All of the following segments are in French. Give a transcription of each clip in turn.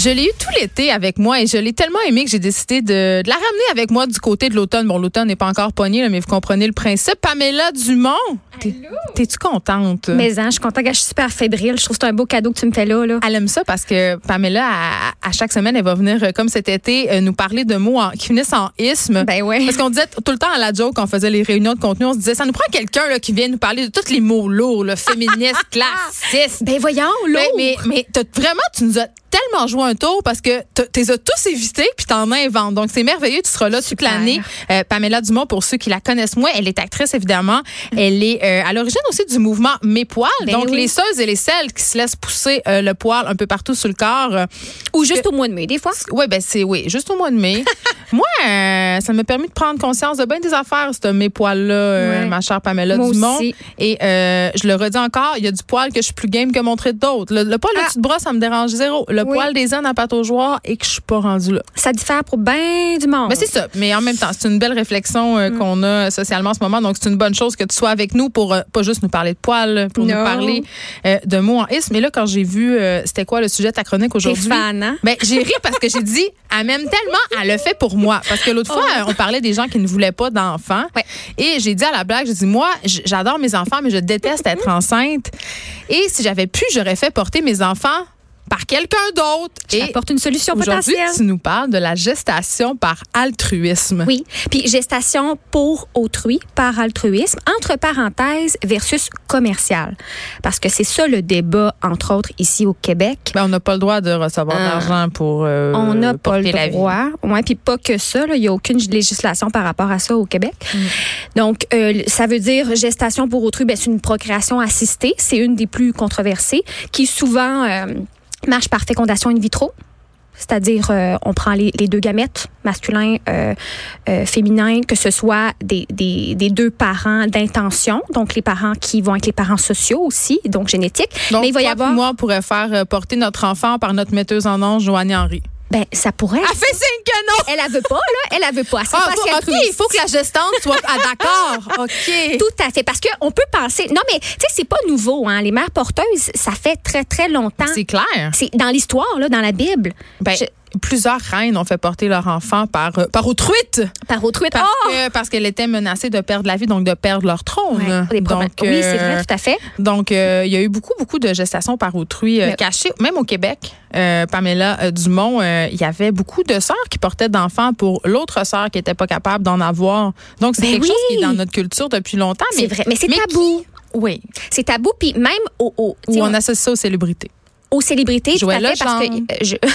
Je l'ai eu tout l'été avec moi et je l'ai tellement aimé que j'ai décidé de, de la ramener avec moi du côté de l'automne. Bon, l'automne n'est pas encore pogné, là, mais vous comprenez le principe. Pamela Dumont, t'es- t'es-tu contente? Mais hein, je suis contente, je suis super fébrile. Je trouve que c'est un beau cadeau que tu me fais là. là. Elle aime ça parce que Pamela, à, à chaque semaine, elle va venir, euh, comme cet été, euh, nous parler de mots en- qui finissent en isme. Ben ouais. Parce qu'on disait tout le temps à la joke, quand on faisait les réunions de contenu, on se disait, ça nous prend quelqu'un là, qui vient nous parler de tous les mots lourds, le féministe, classiste. Ben voyons, là. Mais, mais, mais t'as- vraiment, tu nous as tellement joué un tour parce que t'as- t'es as tous évités puis t'en inventes. Donc, c'est merveilleux. Tu seras là toute l'année. Euh, Pamela Dumont, pour ceux qui la connaissent moins, elle est actrice, évidemment. Elle est euh, à l'origine aussi du mouvement Mes Poils. Ben Donc, oui. les seules et les celles qui se laissent pousser euh, le poil un peu partout sur le corps. Ou juste au mois de mai, des fois. oui, ben c'est oui, juste au mois de mai. Moi, ça m'a permis de prendre conscience de bien des affaires, ce mes poils-là, Ouais. ma chère Pamela Moi Dumont. aussi. Et je le redis encore, il y a du poil que je suis plus game que montrer d'autres. Le, le poil Ah. de dessus de bras, ça me dérange zéro. Le Oui. poil des ânes à pâte aux joueurs et que je suis pas rendue là. Ça diffère pour bien du monde. Mais c'est ça. Mais en même temps, c'est une belle réflexion euh, Mm. qu'on a socialement en ce moment. Donc, c'est une bonne chose que tu sois avec nous pour euh, pas juste nous parler de poils, pour nous parler euh, de mots en isme. Mais là, quand j'ai vu, euh, c'était quoi le sujet de ta chronique aujourd'hui? hein? Ben, j'ai ri parce que j'ai dit, elle m'aime tellement, elle le fait pour moi. Parce que l'autre fois, on parlait des gens qui ne voulaient pas d'enfants. Ouais. Et j'ai dit à la blague, j'ai dit, moi, j'adore mes enfants, mais je déteste être enceinte. Et si j'avais pu, j'aurais fait porter mes enfants par quelqu'un d'autre. Et apporte une solution potentielle. tu nous parles de la gestation par altruisme. Oui. Puis gestation pour autrui, par altruisme, entre parenthèses, versus commercial. Parce que c'est ça le débat, entre autres, ici au Québec. Ben, on n'a pas le droit de recevoir Ah. d'argent pour euh, On n'a pas la le vie. droit. Ouais, puis pas que ça. Il n'y a aucune législation par rapport à ça au Québec. Mm. Donc, euh, ça veut dire gestation pour autrui, ben, c'est une procréation assistée. C'est une des plus controversées qui souvent euh, marche par fécondation in vitro. C'est-à-dire, euh, on prend les, les deux gamètes, masculin, euh, euh, féminin, que ce soit des, des, des deux parents d'intention, donc les parents qui vont être les parents sociaux aussi, donc génétiques. Donc, Mais il va y avoir... moi, on pourrait faire porter notre enfant par notre metteuse en ange, Joanie Henry. Ben, ça pourrait... Elle fait signe que non! Elle, elle veut pas, là. Elle, elle veut pas. Elle Ah, pas OK, il faut que la gestante soit d'accord. OK. Tout à fait. Parce qu'on peut penser. Non, mais, tu sais, c'est pas nouveau, hein. Les mères porteuses, ça fait très, très longtemps. C'est clair. C'est dans l'histoire, là, dans la Bible. Ben, Je- Plusieurs reines ont fait porter leur enfant par, euh, par autruite par autrui. parce Oh! que parce qu'elle était menacée de perdre la vie, donc de perdre leur trône. Ouais. Donc, oui, c'est euh, vrai, tout à fait. Donc, euh, il y a eu beaucoup, beaucoup de gestations par autrui euh, cachées. Même au Québec, euh, Pamela euh, Dumont, euh, il y avait beaucoup de sœurs qui portaient d'enfants pour l'autre sœur qui était pas capable d'en avoir. Donc, c'est Ben quelque oui. chose qui est dans notre culture depuis longtemps. C'est vrai. Mais c'est qui- tabou. oui. C'est tabou. Puis même au, au- sais, on associe ça aux célébrités. aux célébrités, tout à fait, parce que euh, je.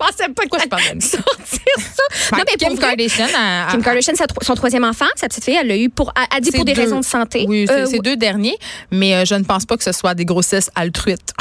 je pensais pas Pourquoi je parle de sortir ça? non, mais Kim vrai, Kardashian, Kim Kardashian, son troisième enfant, sa petite fille, elle l'a eu pour, a, dit pour des deux. raisons de santé. Oui, c'est Euh, deux derniers, mais euh, je ne pense pas que ce soit des grossesses altruites.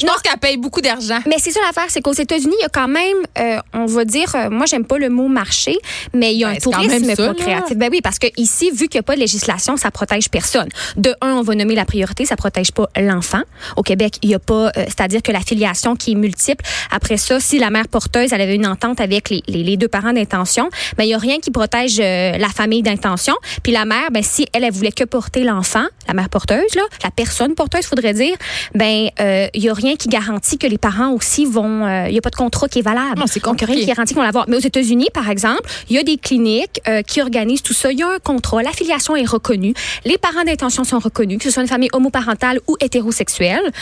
Je pense qu'elle paye beaucoup d'argent. Mais c'est ça l'affaire, c'est qu'aux États-Unis, il y a quand même, euh, on va dire, euh, moi j'aime pas le mot marché, mais il y a Ben, un tourisme là. procréatif. Ben oui, parce que ici, vu qu'il n'y a pas de législation, ça protège personne. De un, on va nommer la priorité, ça protège pas l'enfant. Au Québec, il y a pas, euh, c'est-à-dire que la filiation qui est multiple. Après ça, si la mère porteuse, elle avait une entente avec les, les, les deux parents d'intention, ben il y a rien qui protège euh, la famille d'intention. Puis la mère, ben si elle, elle voulait que porter l'enfant, la mère porteuse là, la personne porteuse, faudrait dire, ben euh, il y a rien qui garantit que les parents aussi vont, euh, il y a pas de contrat qui est valable. Non, c'est Donc, il y a rien qui garantit qu'on va l'avoir. Mais aux États-Unis, par exemple, il y a des cliniques euh, qui organisent tout ça. Il y a un contrat, l'affiliation est reconnue, les parents d'intention sont reconnus, que ce soit une famille homoparentale ou hétérosexuelle.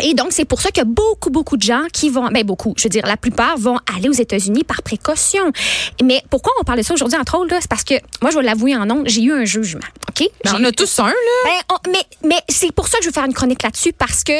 Et donc, c'est pour ça qu'il y a beaucoup, beaucoup de gens qui vont, ben beaucoup, je veux dire, la plupart vont aller aux États-Unis par précaution. Mais pourquoi on parle de ça aujourd'hui, entre autres, là? c'est parce que, moi, je vais l'avouer en nom, j'ai eu un jugement, OK? Ben, on a tous un, là. ben, on- mais mais c'est pour ça que je veux faire une chronique là-dessus parce que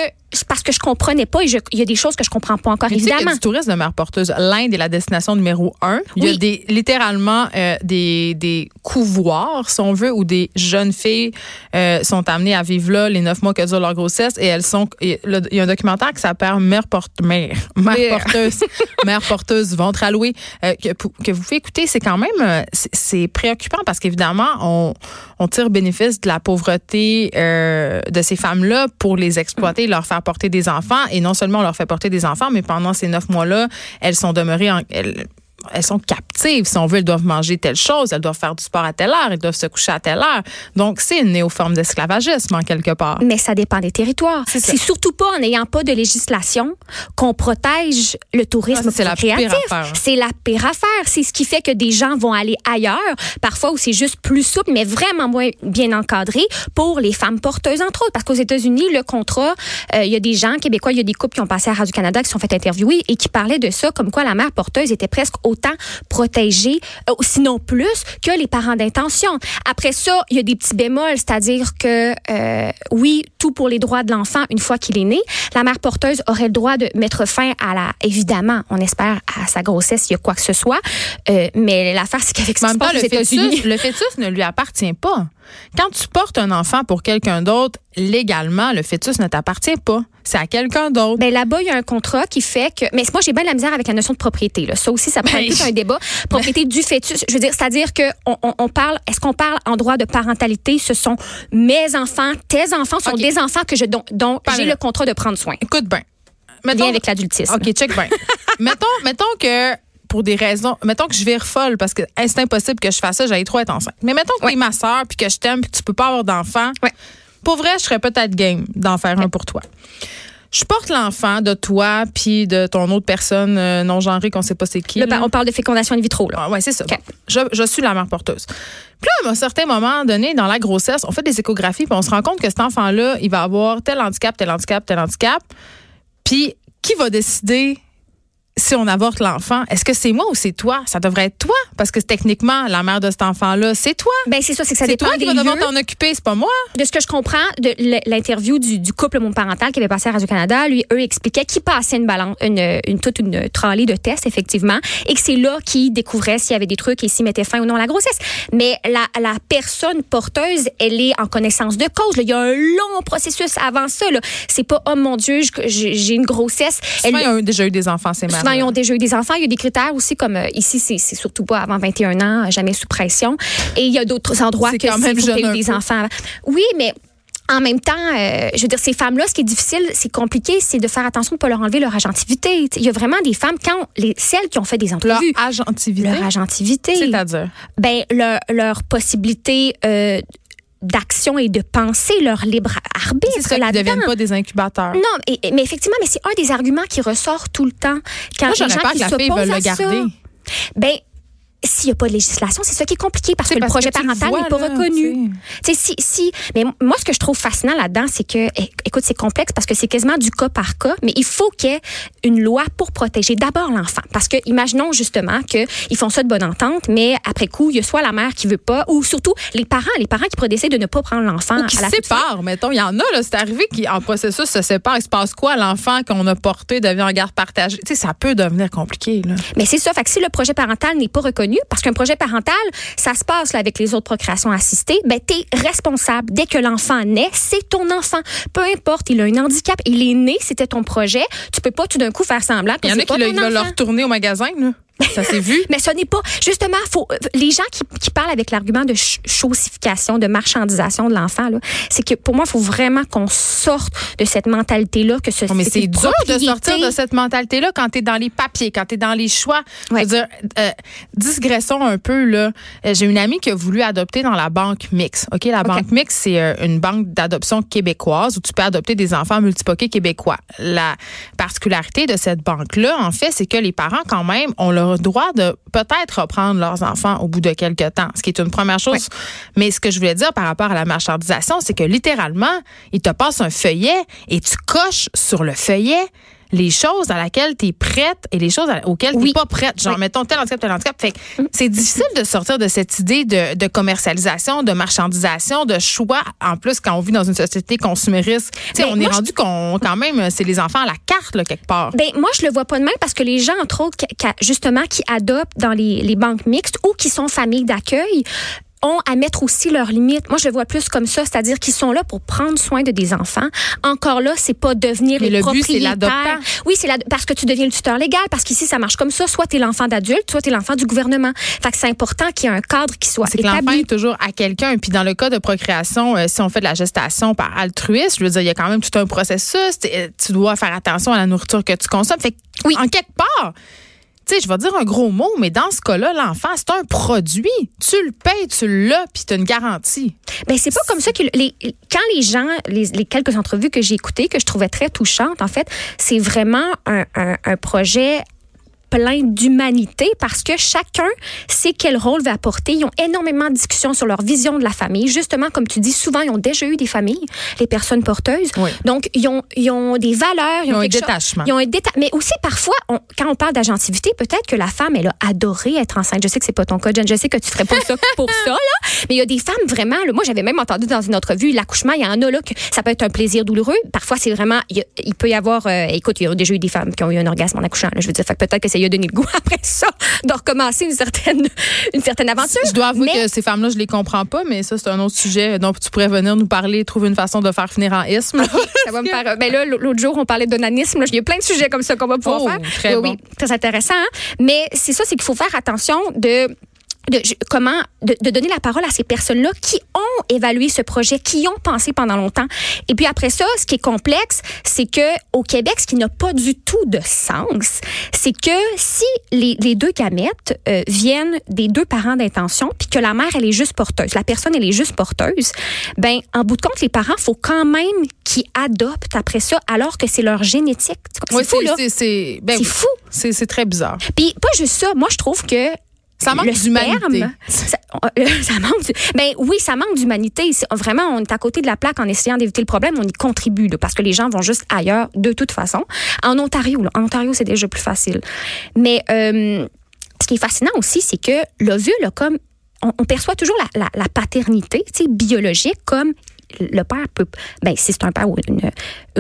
parce que je comprenais pas et je- il y a des choses que je comprends pas encore, Mais tu sais qu'il y a évidemment. du tourisme de mère porteuse. L'Inde est la destination numéro un. Il y a des, littéralement euh, des, des couvoirs, si on veut, où des jeunes filles euh, sont amenées à vivre là les neuf mois que dure leur grossesse et elles sont. et le- il y a un documentaire qui s'appelle Mère, porte, mère, mère porteuse, mère porteuse, ventre alloué, euh, que, que vous pouvez écouter. C'est quand même euh, c'est- préoccupant parce qu'évidemment, on, on tire bénéfice de la pauvreté euh, de ces femmes-là pour les exploiter, leur porter des enfants. Et non seulement on leur fait porter des enfants, mais pendant ces neuf mois-là, elles sont demeurées en. Elles, elles sont captives. Si on veut, elles doivent manger telle chose, elles doivent faire du sport à telle heure, elles doivent se coucher à telle heure. Donc, c'est une néoforme d'esclavagisme, en quelque part. Mais ça dépend des territoires. C'est surtout pas en n'ayant pas de législation qu'on protège le tourisme Ah, créatif. C'est la pire affaire. C'est ce qui fait que des gens vont aller ailleurs, parfois où c'est juste plus souple, mais vraiment moins bien encadré pour les femmes porteuses, entre autres. Parce qu'aux États-Unis, le contrat, euh, il y a des gens québécois, il y a des couples qui ont passé à Radio-Canada, qui se sont fait interviewer et qui parlaient de ça, comme quoi la mère porteuse était presque autant protégée, euh, sinon plus, que les parents d'intention. Après ça, il y a des petits bémols, c'est-à-dire que, euh, oui, tout pour les droits de l'enfant une fois qu'il est né. La mère porteuse aurait le droit de mettre fin à la, évidemment, on espère, à sa grossesse, il y a quoi que ce soit. Euh, mais l'affaire, c'est qu'avec ce qui se passe fœtus, le fœtus ne lui appartient pas. Quand tu portes un enfant pour quelqu'un d'autre, légalement, le fœtus ne t'appartient pas. C'est à quelqu'un d'autre. Ben là-bas, il y a un contrat qui fait que. Mais moi, j'ai bien de la misère avec la notion de propriété. Là. Ça aussi, ça prend Ben, tout un débat. Propriété du fœtus. Je veux dire, c'est-à-dire que on, on- on parle. Est-ce qu'on parle en droit de parentalité? Ce sont mes enfants, tes enfants, sont des enfants que je dont, dont j'ai le contrat de prendre soin. Écoute bien. Lien avec l'adultisme. OK, check bien. mettons, mettons que pour des raisons, mettons que je vire folle parce que hey, c'est impossible que je fasse ça, j'allais trop être enceinte. Mais mettons que Ouais. t'es ma sœur puis que je t'aime puis que tu peux pas avoir d'enfant. Pour vrai, je serais peut-être game d'en faire un pour toi. Je porte l'enfant de toi puis de ton autre personne euh, non genrée qu'on sait pas c'est qui. Là, là. on parle de fécondation in vitro. Là. Ah, ouais, c'est ça. Bon, je, je suis la mère porteuse. Puis là, à un certain moment donné, dans la grossesse, on fait des échographies, puis on se rend compte que cet enfant-là, il va avoir tel handicap, tel handicap, tel handicap. Puis, qui va décider si on avorte l'enfant? Est-ce que c'est moi ou c'est toi? Ça devrait être toi, parce que techniquement, la mère de cet enfant-là, c'est toi. Ben, c'est ça, c'est que ça C'est dépend toi qui vas devoir t'en occuper, c'est pas moi. de ce que je comprends de l'interview du, du couple monoparental qui avait passé à Radio-Canada, lui, eux expliquaient qu'ils passaient une balance, une, une, toute une tralée de tests, effectivement, et que c'est là qu'ils découvraient s'il y avait des trucs et s'ils mettaient fin ou non à la grossesse. Mais la, la personne porteuse, elle est en connaissance de cause. là. Il y a un long processus avant ça. là. C'est pas, oh mon Dieu, j'ai une grossesse. Elle- Souvent, ont déjà eu des enfants, ces mères. Souvent, ils ont déjà eu des enfants. Il y a des critères aussi, comme euh, ici, c'est surtout pas avant 21 ans, euh, jamais sous pression. Et il y a d'autres endroits que quand même jeune eu des peu. enfants. Oui, mais en même temps, euh, je veux dire, ces femmes-là, ce qui est difficile, c'est compliqué, c'est de faire attention de ne pas leur enlever leur agentivité. Il y a vraiment des femmes, quand les, celles qui ont fait des Leur entrevues, agentivité? leur agentivité, C'est-à-dire? ben, leur, leur possibilité euh, d'action et de penser, leur libre arbitre C'est ça ne deviennent pas des incubateurs. Non, et- mais effectivement, mais c'est un des arguments qui ressort tout le temps. Quand Moi, les gens peur qui que la fille le garder. Ça, ben, s'il n'y a pas de législation, c'est ça qui est compliqué parce que le projet que parental n'est pas là, reconnu. Tu sais, si, si, mais moi, ce que je trouve fascinant là-dedans, c'est que, écoute, c'est complexe parce que c'est quasiment du cas par cas, mais il faut qu'il y ait une loi pour protéger d'abord l'enfant. Parce que, imaginons justement qu'ils font ça de bonne entente, mais après coup, il y a soit la mère qui veut pas, ou surtout les parents, les parents qui pourraient décider de ne pas prendre l'enfant qui à la se séparent, mettons. Il y en a, là, c'est arrivé qui, en processus, se séparent. Il se passe quoi? L'enfant qu'on a porté devient en garde partagée. Tu sais, ça peut devenir compliqué, là. Mais c'est ça. Fait que si le projet parental n'est pas reconnu, parce qu'un projet parental, ça se passe là, avec les autres procréations assistées, ben, t'es responsable. Dès que l'enfant naît, c'est ton enfant. Peu importe, il a un handicap, il est né, c'était ton projet. Tu peux pas tout d'un coup faire semblant que Il y en a qui veulent le retourner au magasin, là. Ça s'est vu? Mais ce n'est pas. Justement, faut, euh, les gens qui, qui parlent avec l'argument de ch- chosification, de marchandisation de l'enfant, c'est que pour moi, il faut vraiment qu'on sorte de cette mentalité-là que ce Oh, mais c'est dur de sortir de cette mentalité-là quand tu es dans les papiers, quand tu es dans les choix. Ouais. Je veux dire, euh, digressons un peu. là. Euh, J'ai une amie qui a voulu adopter dans la banque Mix. OK, la banque Mix, c'est une banque d'adoption québécoise où tu peux adopter des enfants multipoqués québécois. La particularité de cette banque-là, en fait, c'est que les parents, quand même, ont le droit de peut-être reprendre leurs enfants au bout de quelques temps, ce qui est une première chose. Mais ce que je voulais dire par rapport à la marchandisation, c'est que littéralement, ils te passent un feuillet et tu coches sur le feuillet les choses à laquelle tu es prête et les choses auxquelles tu Oui. pas prête. Genre, Oui. mettons tel handicap, tel handicap. Fait que c'est difficile de sortir de cette idée de, de commercialisation, de marchandisation, de choix. En plus, quand on vit dans une société consumériste, Ben, on est moi, rendu qu'on, quand même, c'est les enfants à la carte, là, quelque part. Ben moi je le vois pas de même parce que les gens entre autres qui- qui- justement qui adoptent dans les, les banques mixtes ou qui sont familles d'accueil ont à mettre aussi leurs limites. Moi, je le vois plus comme ça, c'est-à-dire qu'ils sont là pour prendre soin de des enfants. Encore là, c'est pas devenir Mais les le but, c'est propriétaires. Oui, c'est la- parce que tu deviens le tuteur légal, parce qu'ici, ça marche comme ça. Soit tu es l'enfant d'adulte, soit tu es l'enfant du gouvernement. Fait que c'est important qu'il y ait un cadre qui soit C'est que l'enfant établi. est toujours à quelqu'un. Puis dans le cas de procréation, euh, si on fait de la gestation par altruisme, je veux dire, il y a quand même tout un processus. Tu dois faire attention à la nourriture que tu consommes. Fait que, Oui. en quelque part, tu je vais dire un gros mot, mais dans ce cas-là, l'enfant, c'est un produit. Tu le payes, tu l'as, puis tu as une garantie. Ben c'est pas comme ça que les quand les gens les, quelques entrevues que j'ai écoutées que je trouvais très touchantes en fait, c'est vraiment un projet plein d'humanité parce que chacun sait quel rôle va apporter. Ils ont énormément de discussions sur leur vision de la famille. Justement, comme tu dis, souvent, ils ont déjà eu des familles, les personnes porteuses. Oui. Donc, ils ont, ils ont des valeurs. Ils ont un détachement. Ils ont un déta- Mais aussi, parfois, on- quand on parle d'agentivité, peut-être que la femme, elle a adoré être enceinte. Je sais que c'est pas ton cas, Jen. Je sais que tu ferais pas ça pour ça, là. Mais il y a des femmes vraiment, là, moi, j'avais même entendu dans une autre vue, l'accouchement, il y en a, là, que ça peut être un plaisir douloureux. Parfois, c'est vraiment, il, peut y avoir, euh, écoute, il y a déjà eu des femmes qui ont eu un orgasme en accouchant, là, je veux dire. Que peut-être que ça y a donné le goût après ça de recommencer une certaine, une certaine aventure. Je dois avouer Mais- que ces femmes-là, je les comprends pas, mais ça, c'est un autre sujet dont tu pourrais venir nous parler, trouver une façon de faire finir en isme. Ça va me faire. Ben là, l'autre jour, on parlait d'onanisme. Il y a plein de sujets comme ça qu'on va pouvoir Oh, faire. très oui, bon. oui, très intéressant. hein. Mais c'est ça, c'est qu'il faut faire attention de. De, comment de, de donner la parole à ces personnes-là qui ont évalué ce projet, qui ont pensé pendant longtemps. Et puis après ça, ce qui est complexe, c'est que au Québec, ce qui n'a pas du tout de sens, c'est que si les, les deux gamètes euh, viennent des deux parents d'intention, puis que la mère elle est juste porteuse, la personne elle est juste porteuse, ben en bout de compte, les parents faut quand même qu'ils adoptent après ça, alors que c'est leur génétique. C'est Oui, fou là. c'est- ben oui. fou. C'est très bizarre. Puis pas juste ça, moi je trouve que Ça manque d'humanité. Ça, euh, ça manque. du- Ben oui, ça manque d'humanité. Vraiment, on est à côté de la plaque en essayant d'éviter le problème. On y contribue là, parce que les gens vont juste ailleurs de toute façon. En Ontario, là, en Ontario, c'est déjà plus facile. Mais euh, ce qui est fascinant aussi, c'est que l'ovule, comme on, on perçoit toujours la, la- la paternité, tu sais, biologique comme le père peut, ben si c'est un père ou une,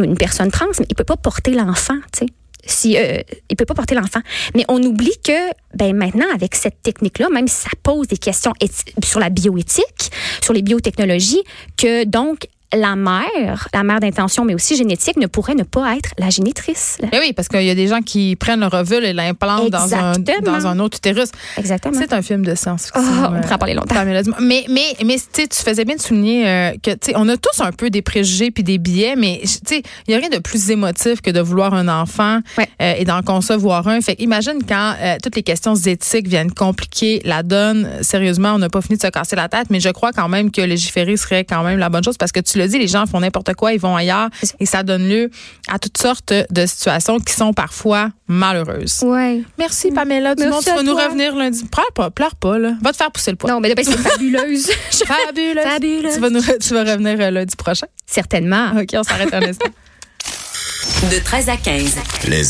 une personne trans, mais il peut pas porter l'enfant, tu sais. Si, euh, il peut pas porter l'enfant. Mais on oublie que, ben maintenant, avec cette technique-là, même si ça pose des questions sur la bioéthique, sur les biotechnologies, que donc la mère, la mère d'intention, mais aussi génétique, ne pourrait ne pas être la génitrice. Ben oui, parce qu'il y a des gens qui prennent leur ovule et l'implantent dans un, Exactement. dans un autre utérus. Exactement. C'est un film de science-fiction. Ah, on euh, pourrait en parler longtemps. Mais, mais, mais tu sais, tu faisais bien de souligner euh, que, tu sais, on a tous un peu des préjugés puis des billets, mais, tu sais, il n'y a rien de plus émotif que de vouloir un enfant Ouais. euh, et d'en concevoir un. Fait imagine quand euh, toutes les questions éthiques viennent compliquer la donne. Sérieusement, on n'a pas fini de se casser la tête, mais je crois quand même que légiférer serait quand même la bonne chose parce que tu le dis, les gens font n'importe quoi, ils vont ailleurs et ça donne lieu à toutes sortes de situations qui sont parfois malheureuses. Ouais. Merci Pamela Dumont. Merci Tu vas nous toi. revenir lundi. Pleure pas, pleure pas, là. Va te faire pousser le poids. Non, mais ben, c'est fabuleuse. Fabuleuse. Fabuleuse. Tu vas, nous, tu vas revenir euh, lundi prochain. Certainement. OK, on s'arrête un instant. De 13 à 15. Les